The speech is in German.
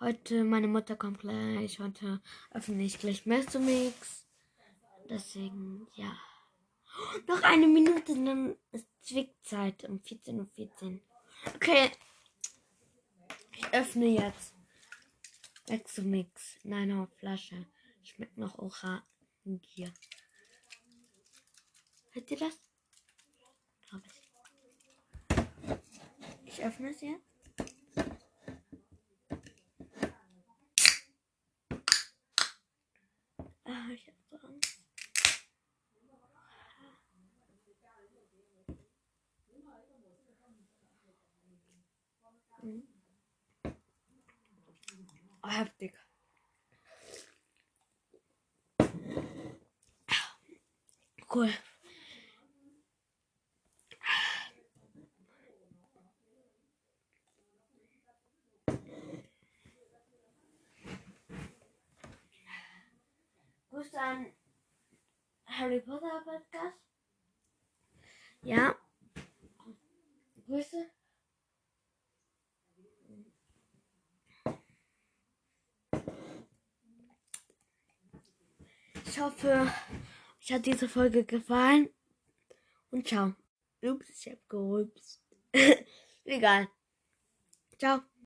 Heute, meine Mutter kommt gleich. Heute öffne ich gleich Mestomix. Deswegen, ja. Noch eine Minute, dann ist Zwickzeit um 14.14 Uhr. 14. Okay. Ich öffne jetzt. Mestomix in einer Flasche. Schmeckt noch Orangier. Hört ihr das? Ich öffne es jetzt. Ich so Angst. Mhm. Oh, heftig. Cool. Grüße an Harry Potter Podcast. Ja. Grüße. Ich hoffe, euch hat diese Folge gefallen. Und ciao. Ups, ich hab gerülpst. Egal. Ciao.